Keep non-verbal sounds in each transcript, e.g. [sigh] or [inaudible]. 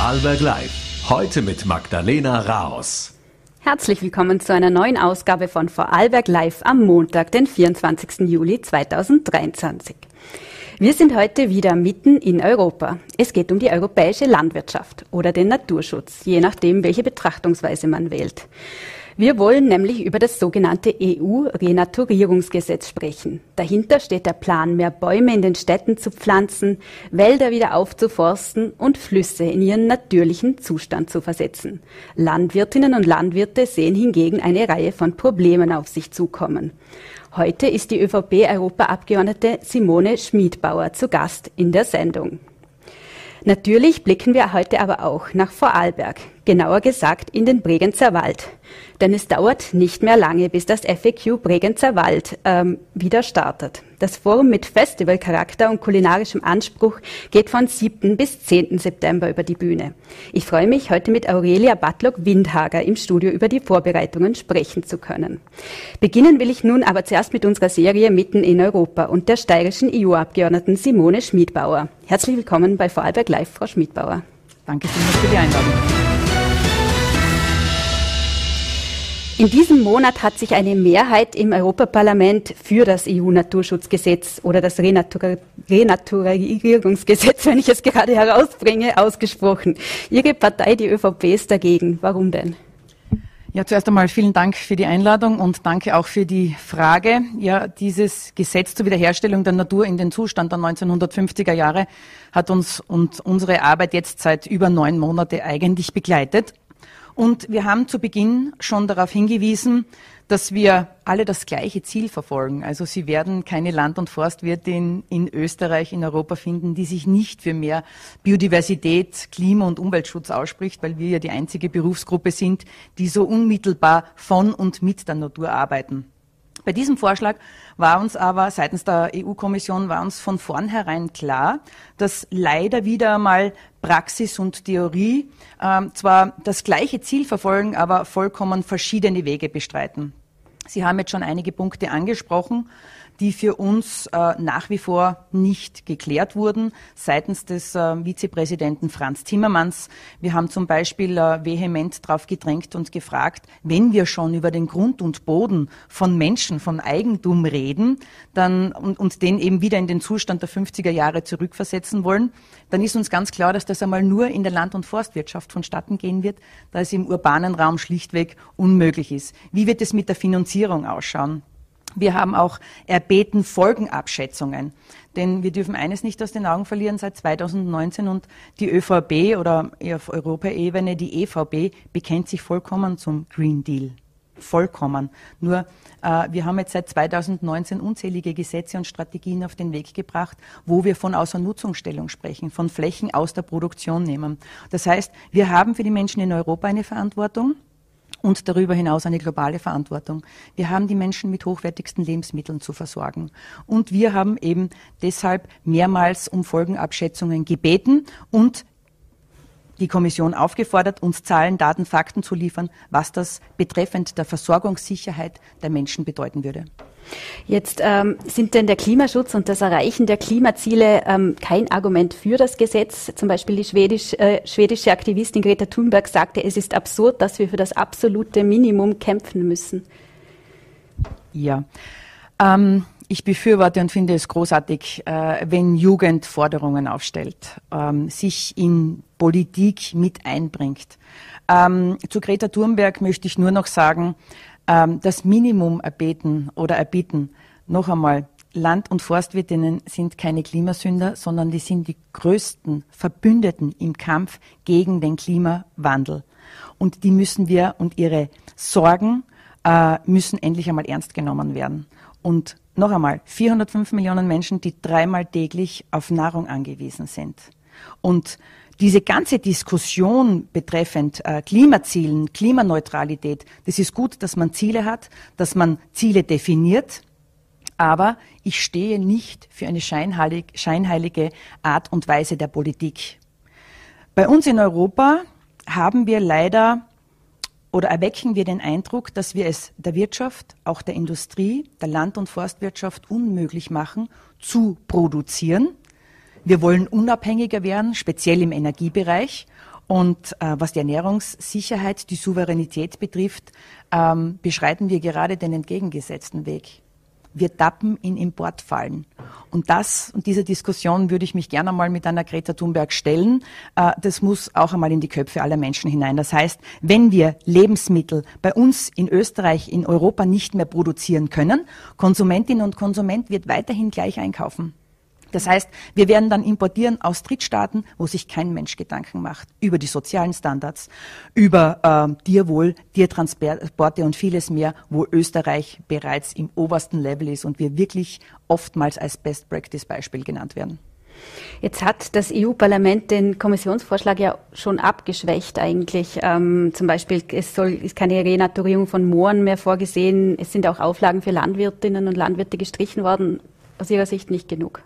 Vorarlberg Live. Heute mit Magdalena Raos. Herzlich willkommen zu einer neuen Ausgabe von Vorarlberg Live am Montag, den 24. Juli 2023. Wir sind heute wieder mitten in Europa. Es geht um die europäische Landwirtschaft oder den Naturschutz, je nachdem, welche Betrachtungsweise man wählt. Wir wollen nämlich über das sogenannte EU-Renaturierungsgesetz sprechen. Dahinter steht der Plan, mehr Bäume in den Städten zu pflanzen, Wälder wieder aufzuforsten und Flüsse in ihren natürlichen Zustand zu versetzen. Landwirtinnen und Landwirte sehen hingegen eine Reihe von Problemen auf sich zukommen. Heute ist die ÖVP-Europaabgeordnete Simone Schmidbauer zu Gast in der Sendung. Natürlich blicken wir heute aber auch nach Vorarlberg, genauer gesagt in den Bregenzer Wald. Denn es dauert nicht mehr lange, bis das FAQ Bregenzer Wald ähm, wieder startet. Das Forum mit Festivalcharakter und kulinarischem Anspruch geht von 7. bis 10. September über die Bühne. Ich freue mich, heute mit Aurelia Batlock-Windhager im Studio über die Vorbereitungen sprechen zu können. Beginnen will ich nun aber zuerst mit unserer Serie Mitten in Europa und der steirischen EU-Abgeordneten Simone Schmidbauer. Herzlich willkommen bei Vorarlberg Live, Frau Schmidbauer. Danke vielmals für die Einladung. In diesem Monat hat sich eine Mehrheit im Europaparlament für das EU-Naturschutzgesetz oder das Renatur Renaturierungsgesetz, wenn ich es gerade herausbringe, ausgesprochen. Ihre Partei, die ÖVP, ist dagegen. Warum denn? Ja, zuerst einmal vielen Dank für die Einladung und danke auch für die Frage. Ja, dieses Gesetz zur Wiederherstellung der Natur in den Zustand der 1950er Jahre hat uns und unsere Arbeit jetzt seit über neun Monate eigentlich begleitet. Und wir haben zu Beginn schon darauf hingewiesen, dass wir alle das gleiche Ziel verfolgen. Also Sie werden keine Land- und Forstwirtin in Österreich, in Europa finden, die sich nicht für mehr Biodiversität, Klima- und Umweltschutz ausspricht, weil wir ja die einzige Berufsgruppe sind, die so unmittelbar von und mit der Natur arbeiten. Bei diesem Vorschlag war uns aber seitens der EU-Kommission war uns von vornherein klar, dass leider wieder einmal Praxis und Theorie äh, zwar das gleiche Ziel verfolgen, aber vollkommen verschiedene Wege bestreiten. Sie haben jetzt schon einige Punkte angesprochen die für uns äh, nach wie vor nicht geklärt wurden seitens des äh, Vizepräsidenten Franz Timmermans. Wir haben zum Beispiel äh, vehement darauf gedrängt und gefragt, wenn wir schon über den Grund und Boden von Menschen, von Eigentum reden, dann und, und den eben wieder in den Zustand der 50er Jahre zurückversetzen wollen, dann ist uns ganz klar, dass das einmal nur in der Land- und Forstwirtschaft vonstatten gehen wird, da es im urbanen Raum schlichtweg unmöglich ist. Wie wird es mit der Finanzierung ausschauen? Wir haben auch erbeten Folgenabschätzungen. Denn wir dürfen eines nicht aus den Augen verlieren, seit 2019 und die ÖVP oder auf Europaebene die EVP bekennt sich vollkommen zum Green Deal. Vollkommen. Nur äh, wir haben jetzt seit 2019 unzählige Gesetze und Strategien auf den Weg gebracht, wo wir von Außernutzungsstellung sprechen, von Flächen aus der Produktion nehmen. Das heißt, wir haben für die Menschen in Europa eine Verantwortung und darüber hinaus eine globale Verantwortung. Wir haben die Menschen mit hochwertigsten Lebensmitteln zu versorgen. Und wir haben eben deshalb mehrmals um Folgenabschätzungen gebeten und die Kommission aufgefordert, uns Zahlen, Daten, Fakten zu liefern, was das betreffend der Versorgungssicherheit der Menschen bedeuten würde. Jetzt ähm, sind denn der Klimaschutz und das Erreichen der Klimaziele ähm, kein Argument für das Gesetz. Zum Beispiel die schwedisch, äh, schwedische Aktivistin Greta Thunberg sagte, es ist absurd, dass wir für das absolute Minimum kämpfen müssen. Ja. Ähm, ich befürworte und finde es großartig, äh, wenn Jugend Forderungen aufstellt, ähm, sich in Politik mit einbringt. Ähm, zu Greta Thunberg möchte ich nur noch sagen, ähm, das Minimum erbeten oder erbitten. Noch einmal, Land- und Forstwirtinnen sind keine Klimasünder, sondern die sind die größten Verbündeten im Kampf gegen den Klimawandel. Und die müssen wir und ihre Sorgen äh, müssen endlich einmal ernst genommen werden. Und noch einmal, 405 Millionen Menschen, die dreimal täglich auf Nahrung angewiesen sind. Und diese ganze Diskussion betreffend äh, Klimazielen, Klimaneutralität, das ist gut, dass man Ziele hat, dass man Ziele definiert, aber ich stehe nicht für eine scheinheilig, scheinheilige Art und Weise der Politik. Bei uns in Europa haben wir leider oder erwecken wir den Eindruck, dass wir es der Wirtschaft, auch der Industrie, der Land- und Forstwirtschaft unmöglich machen, zu produzieren wir wollen unabhängiger werden, speziell im Energiebereich. Und äh, was die Ernährungssicherheit, die Souveränität betrifft, ähm, beschreiten wir gerade den entgegengesetzten Weg. Wir tappen in Importfallen. Und das und diese Diskussion würde ich mich gerne mal mit einer Greta Thunberg stellen. Äh, das muss auch einmal in die Köpfe aller Menschen hinein. Das heißt, wenn wir Lebensmittel bei uns in Österreich, in Europa nicht mehr produzieren können, Konsumentin und Konsument wird weiterhin gleich einkaufen. Das heißt, wir werden dann importieren aus Drittstaaten, wo sich kein Mensch Gedanken macht über die sozialen Standards, über äh, Tierwohl, Tiertransporte und vieles mehr, wo Österreich bereits im obersten Level ist und wir wirklich oftmals als Best Practice Beispiel genannt werden. Jetzt hat das EU-Parlament den Kommissionsvorschlag ja schon abgeschwächt eigentlich. Ähm, zum Beispiel es soll, ist keine Renaturierung von Mooren mehr vorgesehen. Es sind auch Auflagen für Landwirtinnen und Landwirte gestrichen worden. Aus Ihrer Sicht nicht genug.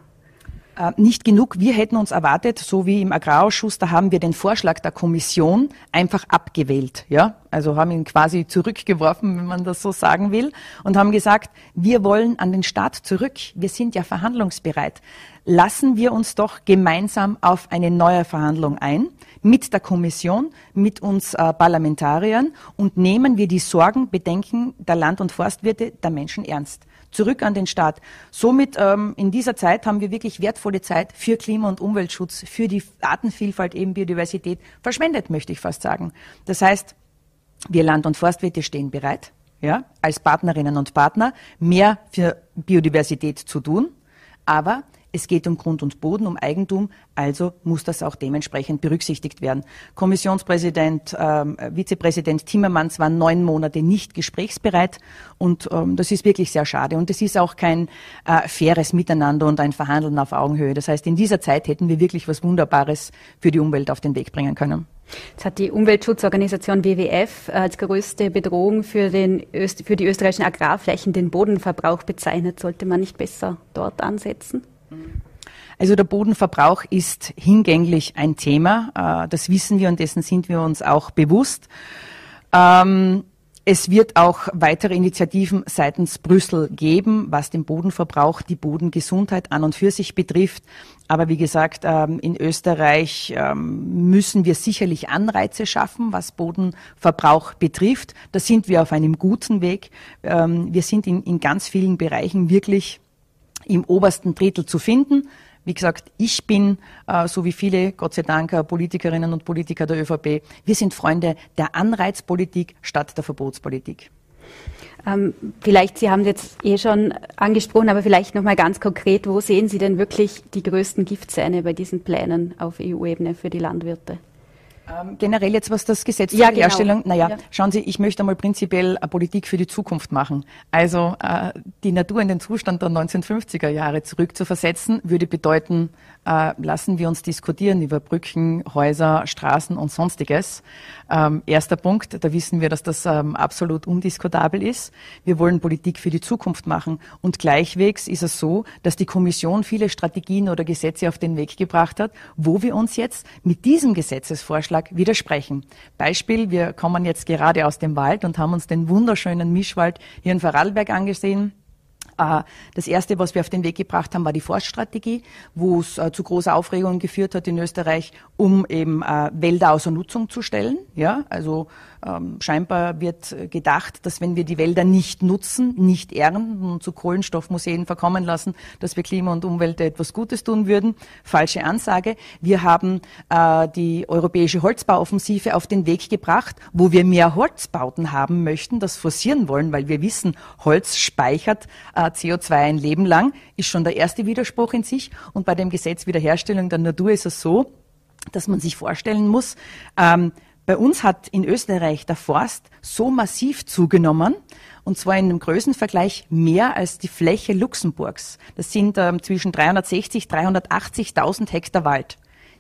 Äh, nicht genug. Wir hätten uns erwartet, so wie im Agrarausschuss, da haben wir den Vorschlag der Kommission einfach abgewählt, ja, also haben ihn quasi zurückgeworfen, wenn man das so sagen will, und haben gesagt, wir wollen an den Staat zurück. Wir sind ja verhandlungsbereit. Lassen wir uns doch gemeinsam auf eine neue Verhandlung ein mit der Kommission, mit uns äh, Parlamentariern und nehmen wir die Sorgen, Bedenken der Land- und Forstwirte der Menschen ernst zurück an den Staat. Somit ähm, in dieser Zeit haben wir wirklich wertvolle Zeit für Klima- und Umweltschutz, für die Artenvielfalt, eben Biodiversität verschwendet, möchte ich fast sagen. Das heißt, wir Land- und Forstwirte stehen bereit, ja, als Partnerinnen und Partner mehr für Biodiversität zu tun, aber es geht um Grund und Boden, um Eigentum, also muss das auch dementsprechend berücksichtigt werden. Kommissionspräsident, ähm, Vizepräsident Timmermans waren neun Monate nicht gesprächsbereit und ähm, das ist wirklich sehr schade. Und es ist auch kein äh, faires Miteinander und ein Verhandeln auf Augenhöhe. Das heißt, in dieser Zeit hätten wir wirklich was Wunderbares für die Umwelt auf den Weg bringen können. Jetzt hat die Umweltschutzorganisation WWF als größte Bedrohung für, den Öst für die österreichischen Agrarflächen den Bodenverbrauch bezeichnet. Sollte man nicht besser dort ansetzen? Also der Bodenverbrauch ist hingänglich ein Thema. Äh, das wissen wir und dessen sind wir uns auch bewusst. Ähm, es wird auch weitere Initiativen seitens Brüssel geben, was den Bodenverbrauch, die Bodengesundheit an und für sich betrifft. Aber wie gesagt, ähm, in Österreich ähm, müssen wir sicherlich Anreize schaffen, was Bodenverbrauch betrifft. Da sind wir auf einem guten Weg. Wir sind in, in ganz vielen Bereichen wirklich im obersten Drittel zu finden. Wie gesagt, ich bin, äh, so wie viele, Gott sei Dank, äh, Politikerinnen und Politiker der ÖVP, wir sind Freunde der Anreizpolitik statt der Verbotspolitik. Ähm, vielleicht, Sie haben es jetzt eh schon angesprochen, aber vielleicht nochmal ganz konkret, wo sehen Sie denn wirklich die größten Giftzähne bei diesen Plänen auf EU-Ebene für die Landwirte? Ähm, generell jetzt, was das Gesetz ja, zur genau. Naja, ja. schauen Sie, ich möchte einmal prinzipiell eine Politik für die Zukunft machen. Also äh, die Natur in den Zustand der 1950er Jahre zurückzuversetzen, würde bedeuten, äh, lassen wir uns diskutieren über Brücken, Häuser, Straßen und sonstiges. Ähm, erster Punkt, da wissen wir, dass das ähm, absolut undiskutabel ist. Wir wollen Politik für die Zukunft machen. Und gleichwegs ist es so, dass die Kommission viele Strategien oder Gesetze auf den Weg gebracht hat, wo wir uns jetzt mit diesem Gesetzesvorschlag widersprechen. Beispiel, wir kommen jetzt gerade aus dem Wald und haben uns den wunderschönen Mischwald hier in Vorarlberg angesehen. Äh, das erste, was wir auf den Weg gebracht haben, war die Forststrategie, wo es äh, zu großer Aufregung geführt hat in Österreich, um eben äh, Wälder außer Nutzung zu stellen. Ja, also ähm, scheinbar wird gedacht, dass wenn wir die Wälder nicht nutzen, nicht ernten und zu Kohlenstoffmuseen verkommen lassen, dass wir Klima und Umwelt etwas Gutes tun würden. Falsche Ansage. Wir haben äh, die europäische Holzbauoffensive auf den Weg gebracht, wo wir mehr Holzbauten haben möchten, das forcieren wollen, weil wir wissen, Holz speichert äh, CO2 ein Leben lang, ist schon der erste Widerspruch in sich. Und bei dem Gesetz Wiederherstellung der Natur ist es so, dass man sich vorstellen muss, ähm, bei uns hat in Österreich der Forst so massiv zugenommen, und zwar in einem Größenvergleich mehr als die Fläche Luxemburgs. Das sind ähm, zwischen 360, 380.000 Hektar Wald,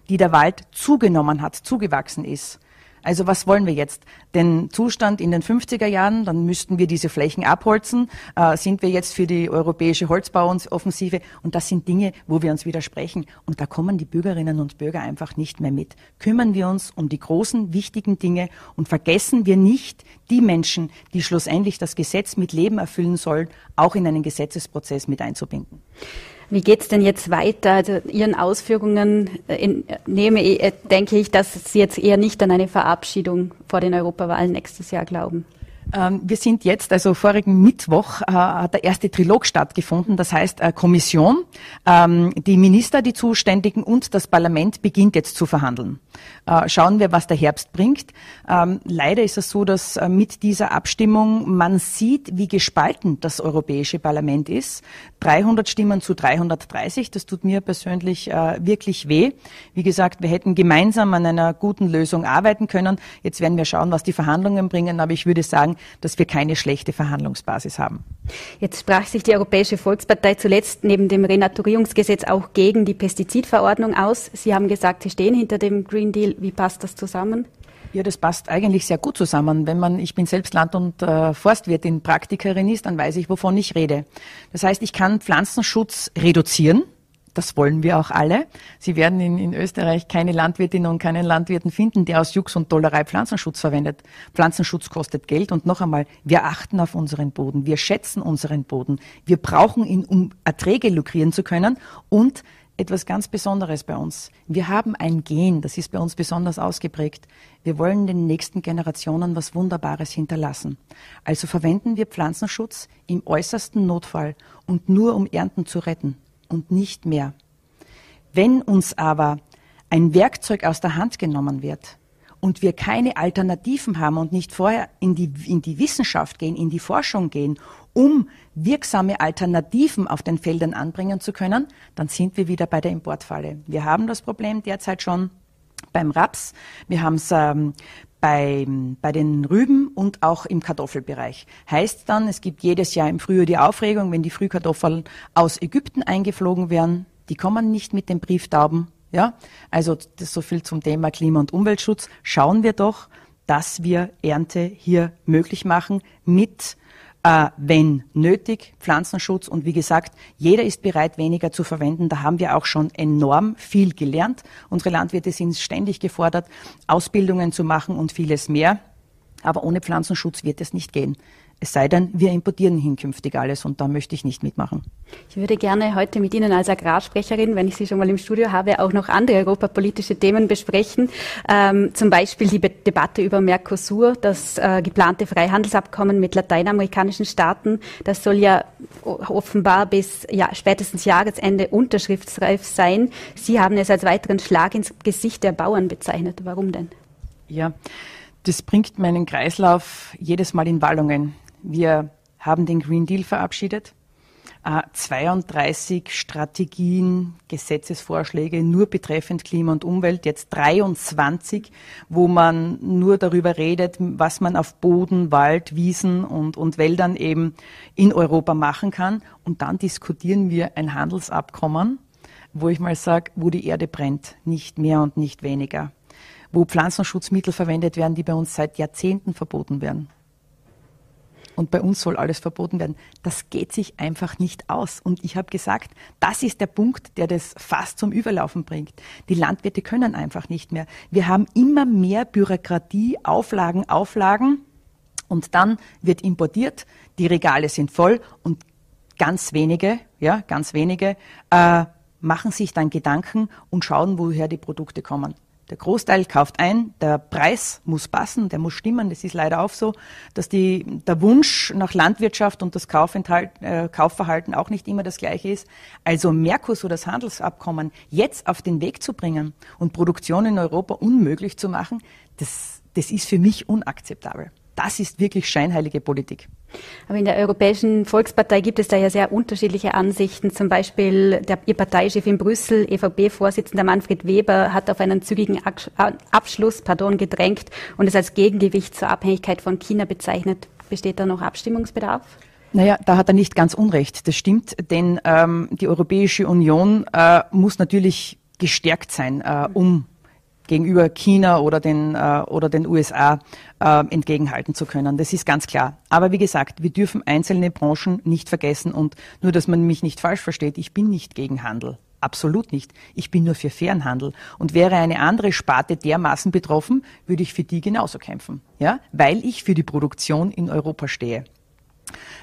die der Wald zugenommen hat, zugewachsen ist. Also was wollen wir jetzt? Den Zustand in den 50er Jahren, dann müssten wir diese Flächen abholzen. Äh, sind wir jetzt für die europäische Holzbauoffensive? Und das sind Dinge, wo wir uns widersprechen. Und da kommen die Bürgerinnen und Bürger einfach nicht mehr mit. Kümmern wir uns um die großen, wichtigen Dinge und vergessen wir nicht die Menschen, die schlussendlich das Gesetz mit Leben erfüllen sollen, auch in einen Gesetzesprozess mit einzubinden. Wie geht es denn jetzt weiter? Also Ihren Ausführungen in, nehme, denke ich, dass Sie jetzt eher nicht an eine Verabschiedung vor den Europawahlen nächstes Jahr glauben. Ähm, wir sind jetzt, also vorigen Mittwoch äh, hat der erste Trilog stattgefunden, das heißt äh, Kommission, ähm, die Minister, die Zuständigen und das Parlament beginnt jetzt zu verhandeln. Äh, schauen wir, was der Herbst bringt. Ähm, leider ist es so, dass mit dieser Abstimmung man sieht, wie gespalten das Europäische Parlament ist. 300 Stimmen zu 330, das tut mir persönlich wirklich weh. Wie gesagt, wir hätten gemeinsam an einer guten Lösung arbeiten können. Jetzt werden wir schauen, was die Verhandlungen bringen, aber ich würde sagen, dass wir keine schlechte Verhandlungsbasis haben. Jetzt sprach sich die Europäische Volkspartei zuletzt neben dem Renaturierungsgesetz auch gegen die Pestizidverordnung aus. Sie haben gesagt, Sie stehen hinter dem Green Deal. Wie passt das zusammen? Ja, das passt eigentlich sehr gut zusammen. Wenn man, ich bin selbst Land- und äh, Forstwirtin, Praktikerin ist, dann weiß ich, wovon ich rede. Das heißt, ich kann Pflanzenschutz reduzieren das wollen wir auch alle. Sie werden in, in Österreich keine Landwirtinnen und keinen Landwirten finden, der aus Jux und Dollerei Pflanzenschutz verwendet. Pflanzenschutz kostet Geld und noch einmal, wir achten auf unseren Boden, wir schätzen unseren Boden, wir brauchen ihn, um Erträge lukrieren zu können und etwas ganz Besonderes bei uns. Wir haben ein Gen, das ist bei uns besonders ausgeprägt. Wir wollen den nächsten Generationen was Wunderbares hinterlassen. Also verwenden wir Pflanzenschutz im äußersten Notfall und nur um Ernten zu retten und nicht mehr. Wenn uns aber ein Werkzeug aus der Hand genommen wird und wir keine Alternativen haben und nicht vorher in die, in die Wissenschaft gehen, in die Forschung gehen, um wirksame Alternativen auf den Feldern anbringen zu können, dann sind wir wieder bei der Importfalle. Wir haben das Problem derzeit schon beim Raps, wir haben es ähm, bei, bei den Rüben und auch im Kartoffelbereich. Heißt dann, es gibt jedes Jahr im Frühjahr die Aufregung, wenn die Frühkartoffeln aus Ägypten eingeflogen werden, die kommen nicht mit den Brieftauben. Ja, also das so viel zum Thema Klima- und Umweltschutz. Schauen wir doch, dass wir Ernte hier möglich machen mit äh, wenn nötig, Pflanzenschutz. Und wie gesagt, jeder ist bereit, weniger zu verwenden. Da haben wir auch schon enorm viel gelernt. Unsere Landwirte sind ständig gefordert, Ausbildungen zu machen und vieles mehr. Aber ohne Pflanzenschutz wird es nicht gehen. Es sei denn, wir importieren hinkünftig alles und da möchte ich nicht mitmachen. Ich würde gerne heute mit Ihnen als Agrarsprecherin, wenn ich Sie schon mal im Studio habe, auch noch andere europapolitische Themen besprechen. Ähm, zum Beispiel die Be Debatte über Mercosur, das äh, geplante Freihandelsabkommen mit lateinamerikanischen Staaten. Das soll ja offenbar bis ja, spätestens Jahresende unterschriftsreif sein. Sie haben es als weiteren Schlag ins Gesicht der Bauern bezeichnet. Warum denn? Ja, das bringt meinen Kreislauf jedes Mal in Wallungen. Wir haben den Green Deal verabschiedet. 32 äh, Strategien, Gesetzesvorschläge nur betreffend Klima und Umwelt, jetzt 23, wo man nur darüber redet, was man auf Boden, Wald, Wiesen und, und Wäldern eben in Europa machen kann. Und dann diskutieren wir ein Handelsabkommen, wo ich mal sage, wo die Erde brennt, nicht mehr und nicht weniger. Wo Pflanzenschutzmittel verwendet werden, die bei uns seit Jahrzehnten verboten werden und bei uns soll alles verboten werden. Das geht sich einfach nicht aus. Und ich habe gesagt, das ist der Punkt, der das fast zum Überlaufen bringt. Die Landwirte können einfach nicht mehr. Wir haben immer mehr Bürokratie, Auflagen, Auflagen und dann wird importiert, die Regale sind voll und ganz wenige, ja, ganz wenige äh, machen sich dann Gedanken und schauen, woher die Produkte kommen. Der Großteil kauft ein, der Preis muss passen, der muss stimmen. Das ist leider auch so, dass die, der Wunsch nach Landwirtschaft und das äh, Kaufverhalten auch nicht immer das gleiche ist. Also Mercosur, das Handelsabkommen, jetzt auf den Weg zu bringen und Produktion in Europa unmöglich zu machen, das, das ist für mich unakzeptabel. Das ist wirklich scheinheilige Politik. Aber in der Europäischen Volkspartei gibt es da ja sehr unterschiedliche Ansichten. Zum Beispiel der, Ihr Parteichef in Brüssel, EVP-Vorsitzender Manfred Weber, hat auf einen zügigen Abschluss pardon, gedrängt und es als Gegengewicht zur Abhängigkeit von China bezeichnet. Besteht da noch Abstimmungsbedarf? Naja, da hat er nicht ganz unrecht. Das stimmt, denn ähm, die Europäische Union äh, muss natürlich gestärkt sein, äh, um gegenüber China oder den, äh, oder den USA äh, entgegenhalten zu können. Das ist ganz klar. Aber wie gesagt, wir dürfen einzelne Branchen nicht vergessen und nur, dass man mich nicht falsch versteht, ich bin nicht gegen Handel. Absolut nicht. Ich bin nur für fairen Handel. Und wäre eine andere Sparte dermaßen betroffen, würde ich für die genauso kämpfen. Ja? Weil ich für die Produktion in Europa stehe.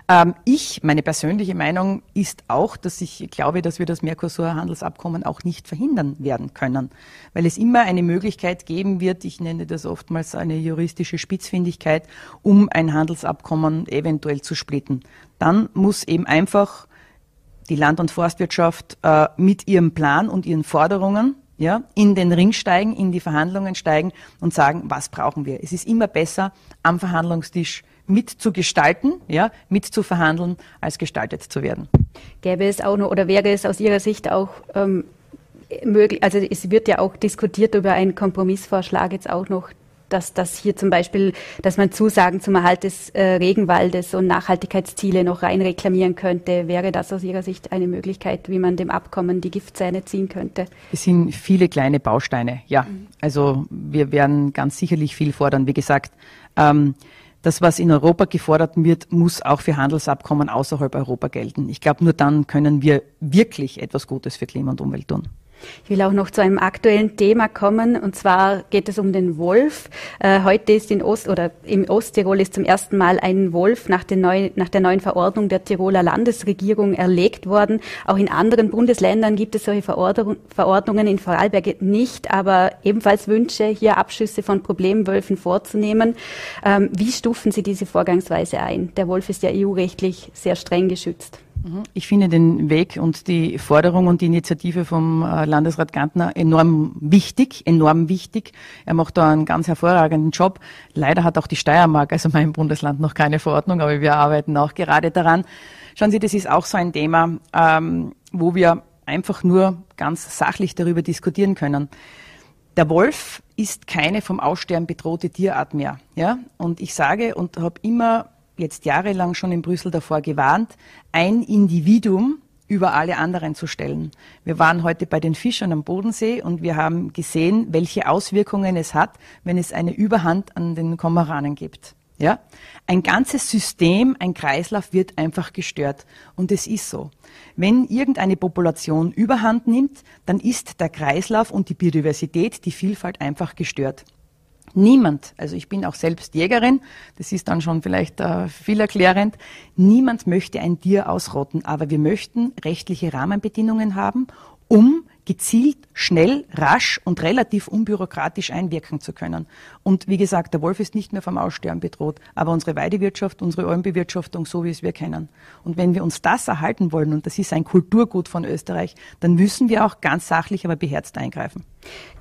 Ähm, ich, meine persönliche Meinung ist auch, dass ich glaube, dass wir das Mercosur-Handelsabkommen auch nicht verhindern werden können, weil es immer eine Möglichkeit geben wird, ich nenne das oftmals eine juristische Spitzfindigkeit, um ein Handelsabkommen eventuell zu splitten. Dann muss eben einfach die Land- und Forstwirtschaft äh, mit ihrem Plan und ihren Forderungen ja, in den Ring steigen, in die Verhandlungen steigen und sagen, was brauchen wir. Es ist immer besser, am Verhandlungstisch mitzugestalten, ja, mitzuverhandeln, als gestaltet zu werden. Gäbe es auch noch oder wäre es aus Ihrer Sicht auch ähm, möglich, also es wird ja auch diskutiert über einen Kompromissvorschlag jetzt auch noch, dass das hier zum Beispiel, dass man Zusagen zum Erhalt des äh, Regenwaldes und Nachhaltigkeitsziele noch rein reklamieren könnte. Wäre das aus Ihrer Sicht eine Möglichkeit, wie man dem Abkommen die Giftzähne ziehen könnte? Es sind viele kleine Bausteine, ja. Mhm. Also wir werden ganz sicherlich viel fordern. Wie gesagt, ähm, das, was in Europa gefordert wird, muss auch für Handelsabkommen außerhalb Europa gelten. Ich glaube, nur dann können wir wirklich etwas Gutes für Klima und Umwelt tun. Ich will auch noch zu einem aktuellen Thema kommen, und zwar geht es um den Wolf. Äh, heute ist in Ost oder im Osttirol ist zum ersten Mal ein Wolf nach, neu, nach der neuen Verordnung der Tiroler Landesregierung erlegt worden. Auch in anderen Bundesländern gibt es solche Verordnungen, in Vorarlberg nicht, aber ebenfalls Wünsche, hier Abschüsse von Problemwölfen vorzunehmen. Ähm, wie stufen Sie diese Vorgangsweise ein? Der Wolf ist ja EU-rechtlich sehr streng geschützt. Mhm. Ich finde den Weg und die Forderung und die Initiative vom äh, Landesrat Gantner enorm wichtig, enorm wichtig. Er macht da einen ganz hervorragenden Job. Leider hat auch die Steiermark, also mein Bundesland, noch keine Verordnung, aber wir arbeiten auch gerade daran. Schauen Sie, das ist auch so ein Thema, ähm, wo wir einfach nur ganz sachlich darüber diskutieren können. Der Wolf ist keine vom Aussterben bedrohte Tierart mehr. Ja? Und ich sage und habe immer jetzt jahrelang schon in Brüssel davor gewarnt, ein Individuum über alle anderen zu stellen. Wir waren heute bei den Fischern am Bodensee und wir haben gesehen, welche Auswirkungen es hat, wenn es eine Überhand an den Komaranen gibt. Ja? Ein ganzes System, ein Kreislauf wird einfach gestört. Und es ist so. Wenn irgendeine Population Überhand nimmt, dann ist der Kreislauf und die Biodiversität, die Vielfalt einfach gestört. Niemand, also ich bin auch selbst Jägerin, das ist dann schon vielleicht äh, viel niemand möchte ein Tier ausrotten, aber wir möchten rechtliche Rahmenbedingungen haben, um gezielt, schnell, rasch und relativ unbürokratisch einwirken zu können. Und wie gesagt, der Wolf ist nicht mehr vom Aussterben bedroht, aber unsere Weidewirtschaft, unsere Almbewirtschaftung, so wie es wir kennen. Und wenn wir uns das erhalten wollen, und das ist ein Kulturgut von Österreich, dann müssen wir auch ganz sachlich, aber beherzt eingreifen.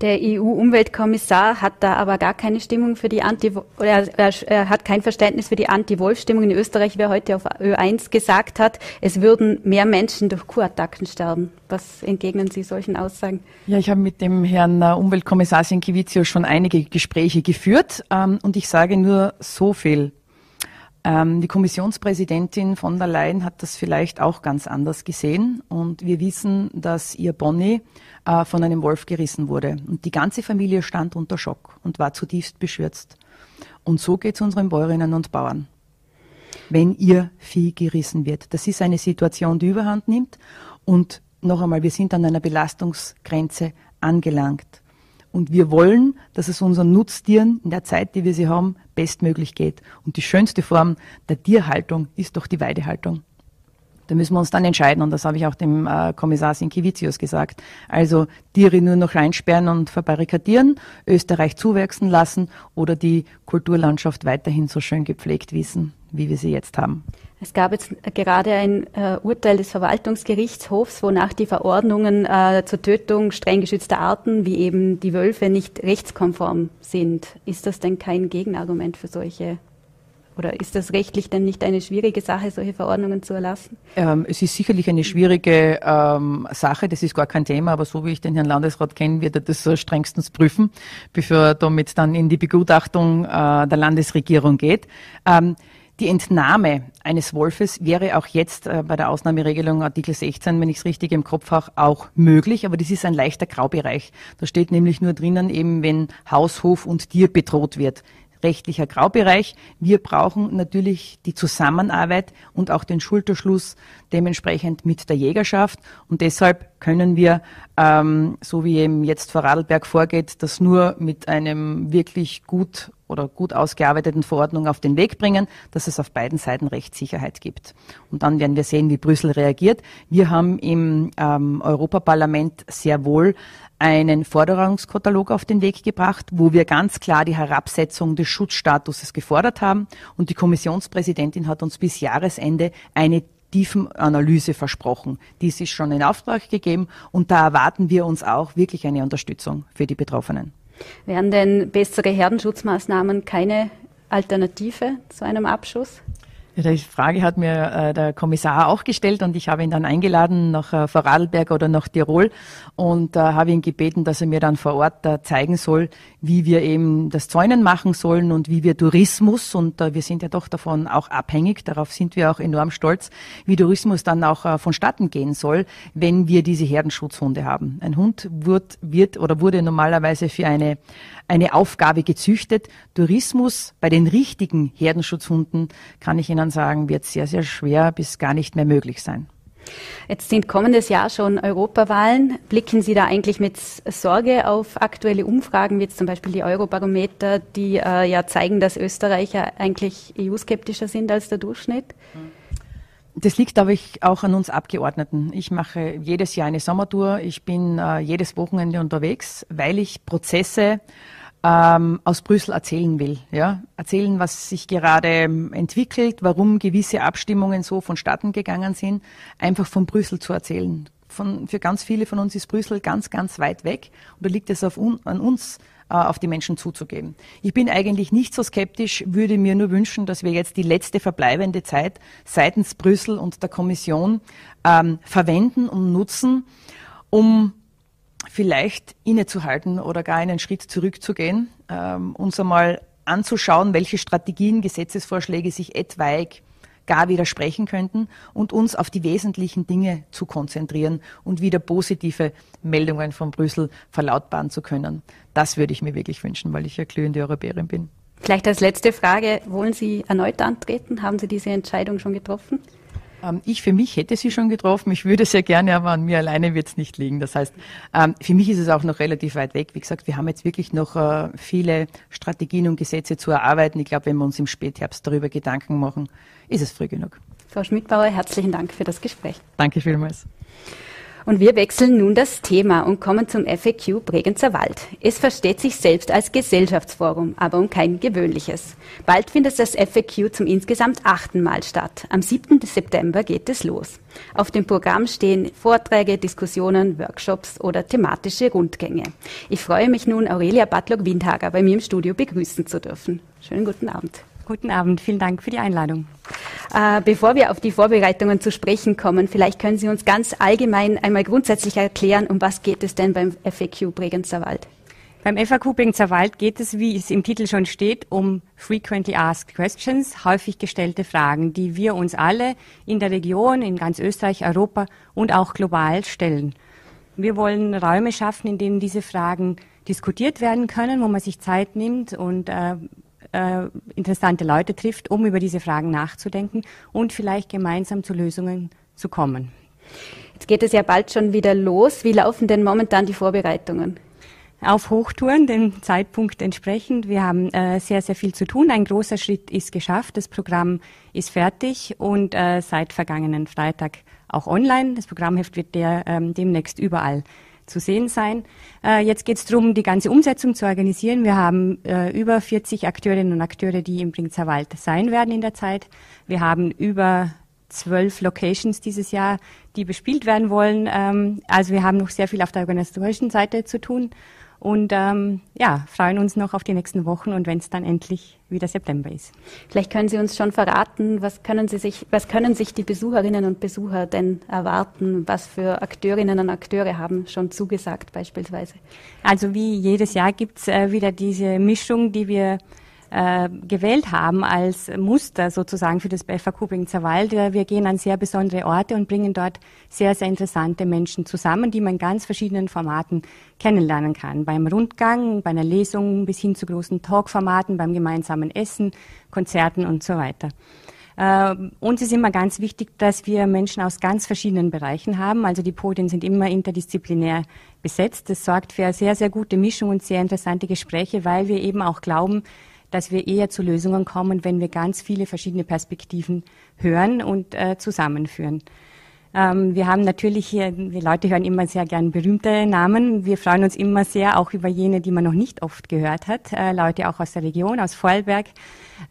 Der EU-Umweltkommissar hat da aber gar keine Stimmung für die Anti oder er hat kein Verständnis für die Anti-Wolf-Stimmung in Österreich, wer heute auf Ö1 gesagt hat, es würden mehr Menschen durch Kuhattacken sterben. Was entgegnen Sie solchen Aussagen? Ja, ich habe mit dem Herrn äh, Umweltkommissar Sienkiewicz schon einige Gespräche geführt ähm, und ich sage nur so viel. Ähm, die Kommissionspräsidentin von der Leyen hat das vielleicht auch ganz anders gesehen und wir wissen, dass ihr Bonnie äh, von einem Wolf gerissen wurde und die ganze Familie stand unter Schock und war zutiefst beschürzt. Und so geht es unseren Bäuerinnen und Bauern, wenn ihr Vieh gerissen wird. Das ist eine Situation, die überhand nimmt und noch einmal, wir sind an einer Belastungsgrenze angelangt. Und wir wollen, dass es unseren Nutztieren in der Zeit, die wir sie haben, bestmöglich geht. Und die schönste Form der Tierhaltung ist doch die Weidehaltung. Da müssen wir uns dann entscheiden, und das habe ich auch dem äh, Kommissar Sinkivicius gesagt. Also Tiere nur noch reinsperren und verbarrikadieren, Österreich zuwachsen lassen oder die Kulturlandschaft weiterhin so schön gepflegt wissen, wie wir sie jetzt haben. Es gab jetzt gerade ein äh, Urteil des Verwaltungsgerichtshofs, wonach die Verordnungen äh, zur Tötung streng geschützter Arten, wie eben die Wölfe, nicht rechtskonform sind. Ist das denn kein Gegenargument für solche? Oder ist das rechtlich denn nicht eine schwierige Sache, solche Verordnungen zu erlassen? Ähm, es ist sicherlich eine schwierige ähm, Sache, das ist gar kein Thema, aber so wie ich den Herrn Landesrat kenne, wird er das so strengstens prüfen, bevor er damit dann in die Begutachtung äh, der Landesregierung geht. Ähm, die Entnahme eines Wolfes wäre auch jetzt äh, bei der Ausnahmeregelung Artikel 16, wenn ich es richtig im Kopf habe, auch möglich, aber das ist ein leichter Graubereich. Da steht nämlich nur drinnen eben, wenn Haus, Hof und Tier bedroht wird. rechtlicher Graubereich. Wir brauchen natürlich die Zusammenarbeit und auch den Schulterschluss dementsprechend mit der Jägerschaft. Und deshalb können wir, ähm, so wie eben jetzt Vorarlberg vorgeht, das nur mit einem wirklich gut oder gut ausgearbeiteten Verordnung auf den Weg bringen, dass es auf beiden Seiten Rechtssicherheit gibt. Und dann werden wir sehen, wie Brüssel reagiert. Wir haben im ähm, Europaparlament sehr wohl einen Forderungskatalog auf den Weg gebracht, wo wir ganz klar die Herabsetzung des Schutzstatuses gefordert haben. Und die Kommissionspräsidentin hat uns bis Jahresende eine Tiefenanalyse versprochen. Dies ist schon in Auftrag gegeben und da erwarten wir uns auch wirklich eine Unterstützung für die Betroffenen. Wären denn bessere Herdenschutzmaßnahmen keine Alternative zu einem Abschuss? Die Frage hat mir äh, der Kommissar auch gestellt und ich habe ihn dann eingeladen nach äh, Vorarlberg oder nach Tirol und äh, habe ihn gebeten, dass er mir dann vor Ort äh, zeigen soll, wie wir eben das Zäunen machen sollen und wie wir Tourismus, und äh, wir sind ja doch davon auch abhängig, darauf sind wir auch enorm stolz, wie Tourismus dann auch äh, vonstatten gehen soll, wenn wir diese Herdenschutzhunde haben. Ein Hund wird, wird oder wurde normalerweise für eine, eine Aufgabe gezüchtet. Tourismus bei den richtigen Herdenschutzhunden, kann ich Ihnen sagen, wird sehr, sehr schwer bis gar nicht mehr möglich sein. Jetzt sind kommendes Jahr schon Europawahlen. Blicken Sie da eigentlich mit Sorge auf aktuelle Umfragen, wie jetzt zum Beispiel die Eurobarometer, die äh, ja zeigen, dass Österreicher eigentlich EU-skeptischer sind als der Durchschnitt? Das liegt, glaube ich, auch an uns Abgeordneten. Ich mache jedes Jahr eine Sommertour. Ich bin äh, jedes Wochenende unterwegs, weil ich Prozesse ähm, aus Brüssel erzählen will. Ja? Erzählen, was sich gerade ähm, entwickelt, warum gewisse Abstimmungen so vonstatten gegangen sind, einfach von Brüssel zu erzählen. Von, für ganz viele von uns ist Brüssel ganz, ganz weit weg und da liegt es auf un, an uns, äh, auf die Menschen zuzugeben. Ich bin eigentlich nicht so skeptisch, würde mir nur wünschen, dass wir jetzt die letzte verbleibende Zeit seitens Brüssel und der Kommission ähm, verwenden und nutzen, um vielleicht innezuhalten oder gar einen Schritt zurückzugehen, ähm, uns einmal anzuschauen, welche Strategien, Gesetzesvorschläge sich etwaig gar widersprechen könnten und uns auf die wesentlichen Dinge zu konzentrieren und wieder positive Meldungen von Brüssel verlautbaren zu können. Das würde ich mir wirklich wünschen, weil ich ja glühende Europäerin bin. Vielleicht als letzte Frage, wollen Sie erneut antreten? Haben Sie diese Entscheidung schon getroffen? Ähm, ich für mich hätte sie schon getroffen. Ich würde sehr gerne, aber an mir alleine wird es nicht liegen. Das heißt, ähm, für mich ist es auch noch relativ weit weg. Wie gesagt, wir haben jetzt wirklich noch äh, viele Strategien und Gesetze zu erarbeiten. Ich glaube, wenn wir uns im Spätherbst darüber Gedanken machen, ist es früh genug. Frau Schmidbauer, herzlichen Dank für das Gespräch. Danke vielmals. Und wir wechseln nun das Thema und kommen zum FAQ Bregenzer Wald. Es versteht sich selbst als Gesellschaftsforum, aber um kein gewöhnliches. Bald findet das FAQ zum insgesamt achten Mal statt. Am 7. September geht es los. Auf dem Programm stehen Vorträge, Diskussionen, Workshops oder thematische Rundgänge. Ich freue mich nun, Aurelia Batlock-Windhager bei mir im Studio begrüßen zu dürfen. Schönen guten Abend. Guten Abend, vielen Dank für die Einladung. Äh, bevor wir auf die Vorbereitungen zu sprechen kommen, vielleicht können Sie uns ganz allgemein einmal grundsätzlich erklären, um was geht es denn beim FAQ Bregenzer Wald? Beim FAQ Bregenzer Wald geht es, wie es im Titel schon steht, um Frequently Asked Questions, häufig gestellte Fragen, die wir uns alle in der Region, in ganz Österreich, Europa und auch global stellen. Wir wollen Räume schaffen, in denen diese Fragen diskutiert werden können, wo man sich Zeit nimmt und äh, äh, interessante Leute trifft, um über diese Fragen nachzudenken und vielleicht gemeinsam zu Lösungen zu kommen. Jetzt geht es ja bald schon wieder los. Wie laufen denn momentan die Vorbereitungen? Auf Hochtouren, dem Zeitpunkt entsprechend. Wir haben äh, sehr, sehr viel zu tun. Ein großer Schritt ist geschafft. Das Programm ist fertig und äh, seit vergangenen Freitag auch online. Das Programmheft wird der, ähm, demnächst überall zu sehen sein. Äh, jetzt geht es darum, die ganze Umsetzung zu organisieren. Wir haben äh, über 40 Akteurinnen und Akteure, die im Bringzer Wald sein werden in der Zeit. Wir haben über zwölf Locations dieses Jahr, die bespielt werden wollen. Ähm, also wir haben noch sehr viel auf der organisatorischen Seite zu tun und ähm, ja, freuen uns noch auf die nächsten Wochen und wenn es dann endlich wieder September ist. Vielleicht können Sie uns schon verraten, was können, Sie sich, was können sich die Besucherinnen und Besucher denn erwarten? Was für Akteurinnen und Akteure haben schon zugesagt beispielsweise? Also wie jedes Jahr gibt's äh, wieder diese Mischung, die wir äh, gewählt haben als Muster sozusagen für das BFAQ Bringzerwald. Wir gehen an sehr besondere Orte und bringen dort sehr, sehr interessante Menschen zusammen, die man in ganz verschiedenen Formaten kennenlernen kann. Beim Rundgang, bei einer Lesung bis hin zu großen Talkformaten, beim gemeinsamen Essen, Konzerten und so weiter. Äh, uns ist immer ganz wichtig, dass wir Menschen aus ganz verschiedenen Bereichen haben. Also die Podien sind immer interdisziplinär besetzt. Das sorgt für eine sehr, sehr gute Mischung und sehr interessante Gespräche, weil wir eben auch glauben, dass wir eher zu Lösungen kommen, wenn wir ganz viele verschiedene Perspektiven hören und äh, zusammenführen. Ähm, wir haben natürlich hier, die Leute hören immer sehr gern berühmte Namen. Wir freuen uns immer sehr auch über jene, die man noch nicht oft gehört hat. Äh, Leute auch aus der Region, aus Vorarlberg.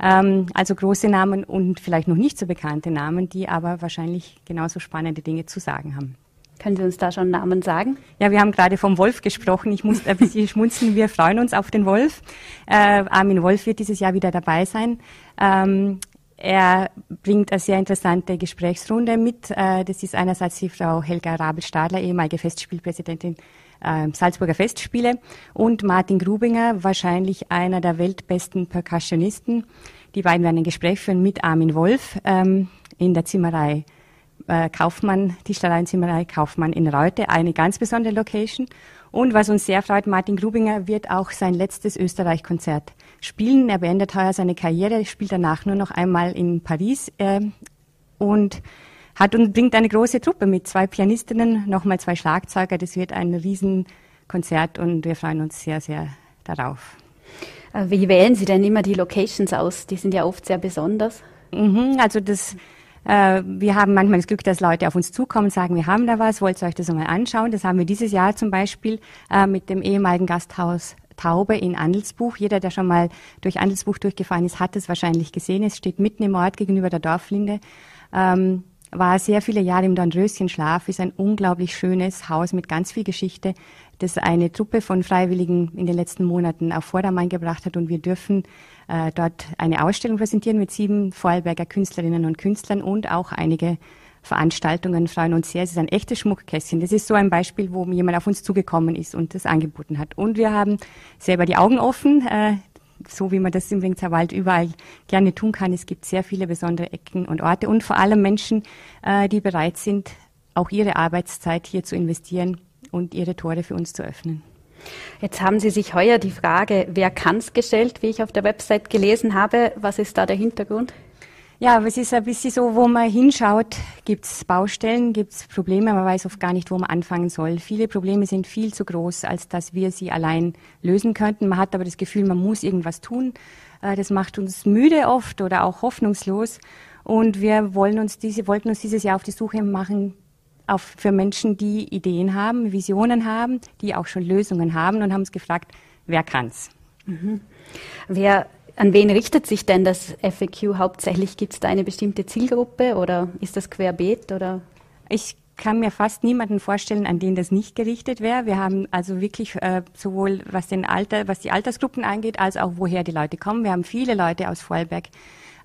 Ähm, also große Namen und vielleicht noch nicht so bekannte Namen, die aber wahrscheinlich genauso spannende Dinge zu sagen haben. Können Sie uns da schon Namen sagen? Ja, wir haben gerade vom Wolf gesprochen. Ich muss ein bisschen [laughs] schmunzeln. Wir freuen uns auf den Wolf. Äh, Armin Wolf wird dieses Jahr wieder dabei sein. Ähm, er bringt eine sehr interessante Gesprächsrunde mit. Äh, das ist einerseits die Frau Helga Rabel-Stadler, ehemalige Festspielpräsidentin äh, Salzburger Festspiele, und Martin Grubinger, wahrscheinlich einer der weltbesten Percussionisten. Die beiden werden ein Gespräch führen mit Armin Wolf ähm, in der Zimmerei äh, Kaufmann, Tischlerei Kaufmann in Reute, eine ganz besondere Location. Und was uns sehr freut, Martin Grubinger wird auch sein letztes Österreich-Konzert spielen. Er beendet heuer seine Karriere, spielt danach nur noch einmal in Paris äh, und hat und bringt eine große Truppe mit zwei Pianistinnen, nochmal zwei Schlagzeuger. Das wird ein Riesenkonzert und wir freuen uns sehr, sehr darauf. Äh, wie wählen Sie denn immer die Locations aus? Die sind ja oft sehr besonders. Mhm, also das äh, wir haben manchmal das Glück, dass Leute auf uns zukommen und sagen, wir haben da was, wollt ihr euch das einmal anschauen? Das haben wir dieses Jahr zum Beispiel äh, mit dem ehemaligen Gasthaus Taube in Andelsbuch. Jeder, der schon mal durch Andelsbuch durchgefahren ist, hat es wahrscheinlich gesehen. Es steht mitten im Ort gegenüber der Dorflinde. Ähm, war sehr viele Jahre im Dornröschenschlaf, ist ein unglaublich schönes Haus mit ganz viel Geschichte, das eine Truppe von Freiwilligen in den letzten Monaten auf Vordermann gebracht hat und wir dürfen äh, dort eine Ausstellung präsentieren mit sieben Vorarlberger Künstlerinnen und Künstlern und auch einige Veranstaltungen freuen uns sehr. Es ist ein echtes Schmuckkästchen. Das ist so ein Beispiel, wo jemand auf uns zugekommen ist und das angeboten hat. Und wir haben selber die Augen offen, äh, so wie man das im Ringzer Wald überall gerne tun kann. Es gibt sehr viele besondere Ecken und Orte und vor allem Menschen, äh, die bereit sind, auch ihre Arbeitszeit hier zu investieren und ihre Tore für uns zu öffnen. Jetzt haben Sie sich heuer die Frage, wer kann's gestellt, wie ich auf der Website gelesen habe. Was ist da der Hintergrund? Ja, aber es ist ein bisschen so, wo man hinschaut, gibt's Baustellen, gibt's Probleme, man weiß oft gar nicht, wo man anfangen soll. Viele Probleme sind viel zu groß, als dass wir sie allein lösen könnten. Man hat aber das Gefühl, man muss irgendwas tun. Äh, das macht uns müde oft oder auch hoffnungslos. Und wir wollen uns diese, wollten uns dieses Jahr auf die Suche machen auf, für Menschen, die Ideen haben, Visionen haben, die auch schon Lösungen haben und haben uns gefragt, wer kann's? Mhm. Wer an wen richtet sich denn das FAQ hauptsächlich? Gibt es da eine bestimmte Zielgruppe oder ist das querbeet oder? Ich kann mir fast niemanden vorstellen, an den das nicht gerichtet wäre. Wir haben also wirklich äh, sowohl was den Alter, was die Altersgruppen angeht, als auch woher die Leute kommen. Wir haben viele Leute aus Vorarlberg,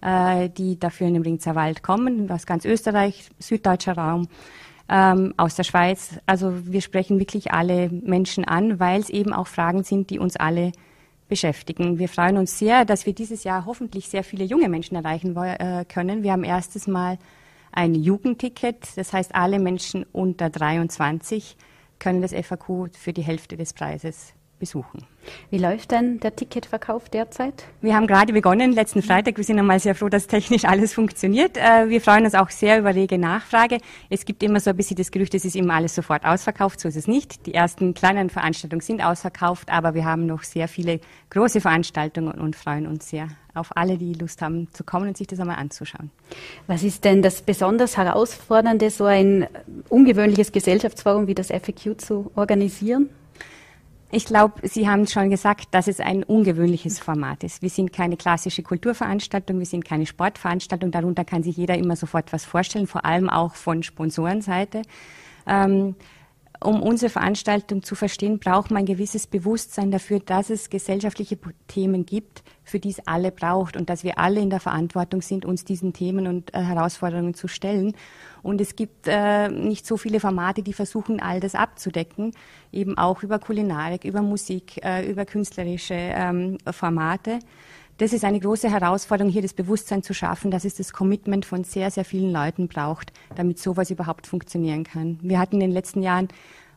äh, die dafür in den Ringzer Wald kommen, aus ganz Österreich, süddeutscher Raum. Ähm, aus der Schweiz. Also wir sprechen wirklich alle Menschen an, weil es eben auch Fragen sind, die uns alle beschäftigen. Wir freuen uns sehr, dass wir dieses Jahr hoffentlich sehr viele junge Menschen erreichen äh, können. Wir haben erstes Mal ein Jugendticket, das heißt, alle Menschen unter 23 können das FAQ für die Hälfte des Preises besuchen. Wie läuft denn der Ticketverkauf derzeit? Wir haben gerade begonnen, letzten Freitag. Wir sind einmal sehr froh, dass technisch alles funktioniert. Äh, wir freuen uns auch sehr über rege Nachfrage. Es gibt immer so ein bisschen das Gerücht, es ist immer alles sofort ausverkauft. So ist es nicht. Die ersten kleinen Veranstaltungen sind ausverkauft, aber wir haben noch sehr viele große Veranstaltungen und freuen uns sehr auf alle, die Lust haben zu kommen und sich das einmal anzuschauen. Was ist denn das besonders Herausfordernde, so ein ungewöhnliches Gesellschaftsforum wie das FAQ zu organisieren? Ich glaube, Sie haben schon gesagt, dass es ein ungewöhnliches Format ist. Wir sind keine klassische Kulturveranstaltung, wir sind keine Sportveranstaltung. Darunter kann sich jeder immer sofort was vorstellen, vor allem auch von Sponsorenseite. Ähm, um unsere Veranstaltung zu verstehen, braucht man ein gewisses Bewusstsein dafür, dass es gesellschaftliche Themen gibt, für die es alle braucht und dass wir alle in der Verantwortung sind, uns diesen Themen und äh, Herausforderungen zu stellen. Und es gibt äh, nicht so viele Formate, die versuchen, all das abzudecken, eben auch über Kulinarik, über Musik, äh, über künstlerische ähm, Formate. Das ist eine große Herausforderung, hier das Bewusstsein zu schaffen, dass es das Commitment von sehr, sehr vielen Leuten braucht, damit sowas überhaupt funktionieren kann. Wir hatten in den letzten Jahren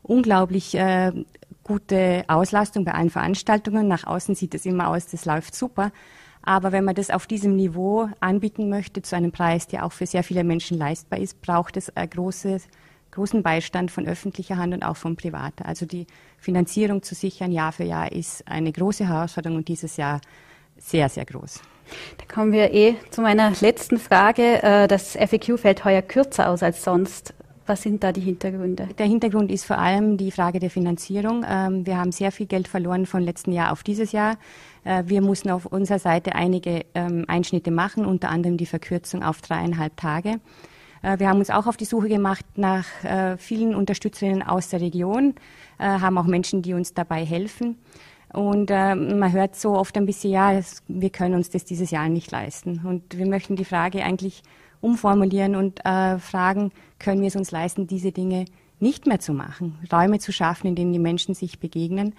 unglaublich äh, gute Auslastung bei allen Veranstaltungen. Nach außen sieht es immer aus, das läuft super. Aber wenn man das auf diesem Niveau anbieten möchte, zu einem Preis, der auch für sehr viele Menschen leistbar ist, braucht es ein großes, großen Beistand von öffentlicher Hand und auch von privater. Also die Finanzierung zu sichern Jahr für Jahr ist eine große Herausforderung und dieses Jahr sehr, sehr groß. Da kommen wir eh zu meiner letzten Frage. Äh, das FAQ fällt heuer kürzer aus als sonst. Was sind da die Hintergründe? Der Hintergrund ist vor allem die Frage der Finanzierung. Ähm, wir haben sehr viel Geld verloren von letzten Jahr auf dieses Jahr. Äh, wir mussten auf unserer Seite einige ähm, Einschnitte machen, unter anderem die Verkürzung auf dreieinhalb Tage. Äh, wir haben uns auch auf die Suche gemacht nach vielen Unterstützerinnen aus der Region, haben auch Menschen, die uns dabei helfen. Und äh, man hört so oft ein bisschen, ja, das, wir können uns das dieses Jahr nicht leisten. Und wir möchten die Frage eigentlich umformulieren und äh, fragen, können wir es uns leisten, diese Dinge nicht mehr zu machen, Räume zu schaffen, in denen die Menschen sich begegnen.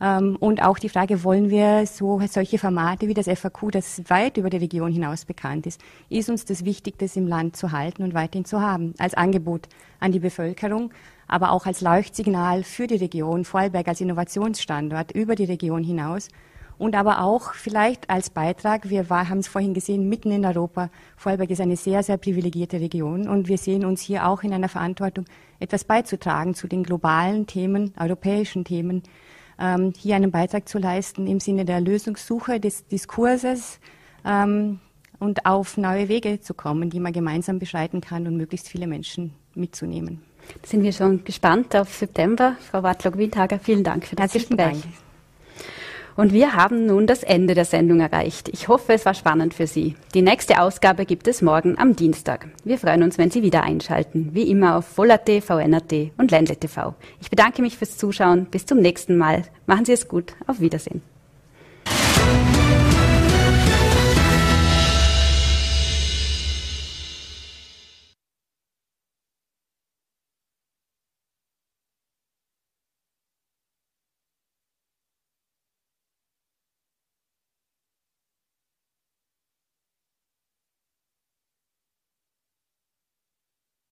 Ähm, und auch die Frage, wollen wir so solche Formate wie das FAQ, das weit über die Region hinaus bekannt ist, ist uns das wichtig, das im Land zu halten und weiterhin zu haben, als Angebot an die Bevölkerung, aber auch als Leuchtsignal für die Region, Vorarlberg als Innovationsstandort über die Region hinaus und aber auch vielleicht als Beitrag, wir haben es vorhin gesehen, mitten in Europa, Vorarlberg ist eine sehr, sehr privilegierte Region und wir sehen uns hier auch in einer Verantwortung, etwas beizutragen zu den globalen Themen, europäischen Themen, ähm, hier einen Beitrag zu leisten im Sinne der Lösungssuche des Diskurses ähm, und auf neue Wege zu kommen, die man gemeinsam beschreiten kann und möglichst viele Menschen mitzunehmen. Da sind wir schon gespannt auf September. Frau Wartlock-Windhager, vielen Dank für das Herzlichen Gespräch. Dank. Und wir haben nun das Ende der Sendung erreicht. Ich hoffe, es war spannend für Sie. Die nächste Ausgabe gibt es morgen am Dienstag. Wir freuen uns, wenn Sie wieder einschalten. Wie immer auf Voll.at, VNAT und Ländle TV. Ich bedanke mich fürs Zuschauen. Bis zum nächsten Mal. Machen Sie es gut. Auf Wiedersehen.